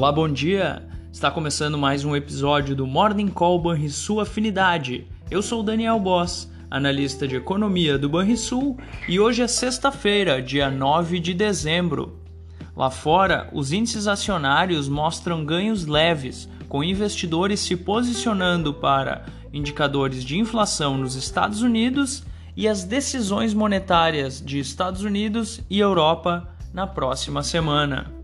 Olá, bom dia! Está começando mais um episódio do Morning Call Banrisul Afinidade. Eu sou Daniel Boss, analista de economia do Banrisul, e hoje é sexta-feira, dia 9 de dezembro. Lá fora, os índices acionários mostram ganhos leves, com investidores se posicionando para indicadores de inflação nos Estados Unidos e as decisões monetárias de Estados Unidos e Europa na próxima semana.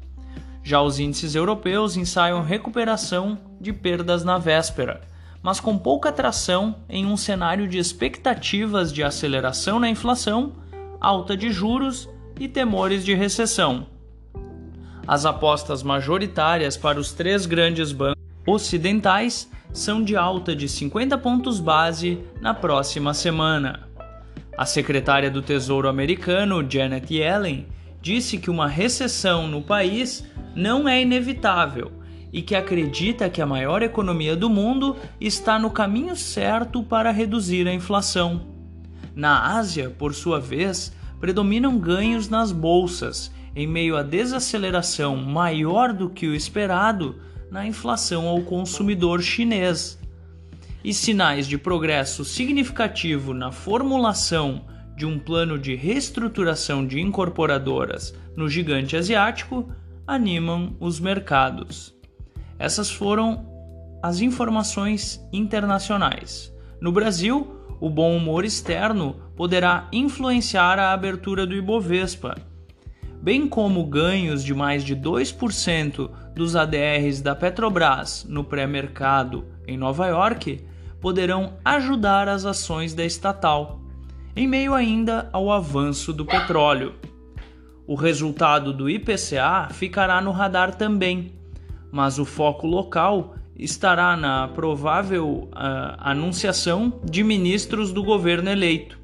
Já os índices europeus ensaiam recuperação de perdas na véspera, mas com pouca atração em um cenário de expectativas de aceleração na inflação, alta de juros e temores de recessão. As apostas majoritárias para os três grandes bancos ocidentais são de alta de 50 pontos base na próxima semana. A secretária do Tesouro americano, Janet Yellen, disse que uma recessão no país não é inevitável e que acredita que a maior economia do mundo está no caminho certo para reduzir a inflação. Na Ásia, por sua vez, predominam ganhos nas bolsas, em meio à desaceleração maior do que o esperado na inflação ao consumidor chinês. E sinais de progresso significativo na formulação de um plano de reestruturação de incorporadoras no gigante asiático animam os mercados. Essas foram as informações internacionais. No Brasil, o bom humor externo poderá influenciar a abertura do Ibovespa, bem como ganhos de mais de 2% dos ADRs da Petrobras no pré-mercado em Nova York poderão ajudar as ações da estatal, em meio ainda ao avanço do petróleo. O resultado do IPCA ficará no radar também, mas o foco local estará na provável uh, anunciação de ministros do governo eleito.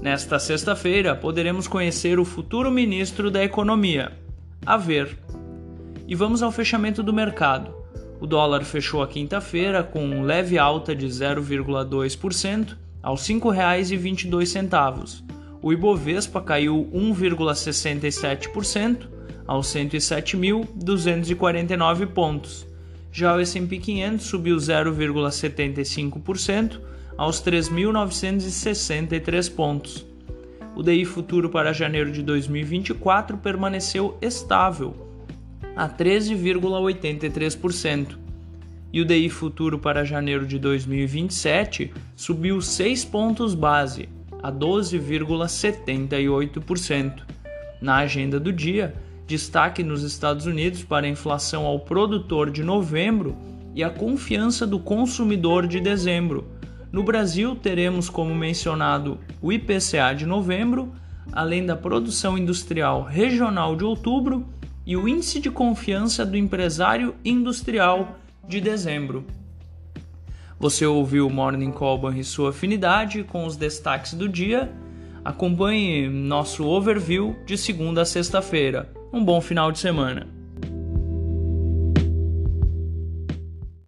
Nesta sexta-feira, poderemos conhecer o futuro ministro da Economia. A ver. E vamos ao fechamento do mercado. O dólar fechou a quinta-feira com leve alta de 0,2% aos R$ 5,22 o Ibovespa caiu 1,67% aos 107.249 pontos. Já o S&P 500 subiu 0,75% aos 3.963 pontos. O DI futuro para janeiro de 2024 permaneceu estável a 13,83%. E o DI futuro para janeiro de 2027 subiu 6 pontos base a 12,78%. Na agenda do dia, destaque nos Estados Unidos para a inflação ao produtor de novembro e a confiança do consumidor de dezembro. No Brasil, teremos como mencionado o IPCA de novembro, além da produção industrial regional de outubro e o índice de confiança do empresário industrial de dezembro. Você ouviu o Morning Call e sua afinidade com os destaques do dia. Acompanhe nosso overview de segunda a sexta-feira. Um bom final de semana.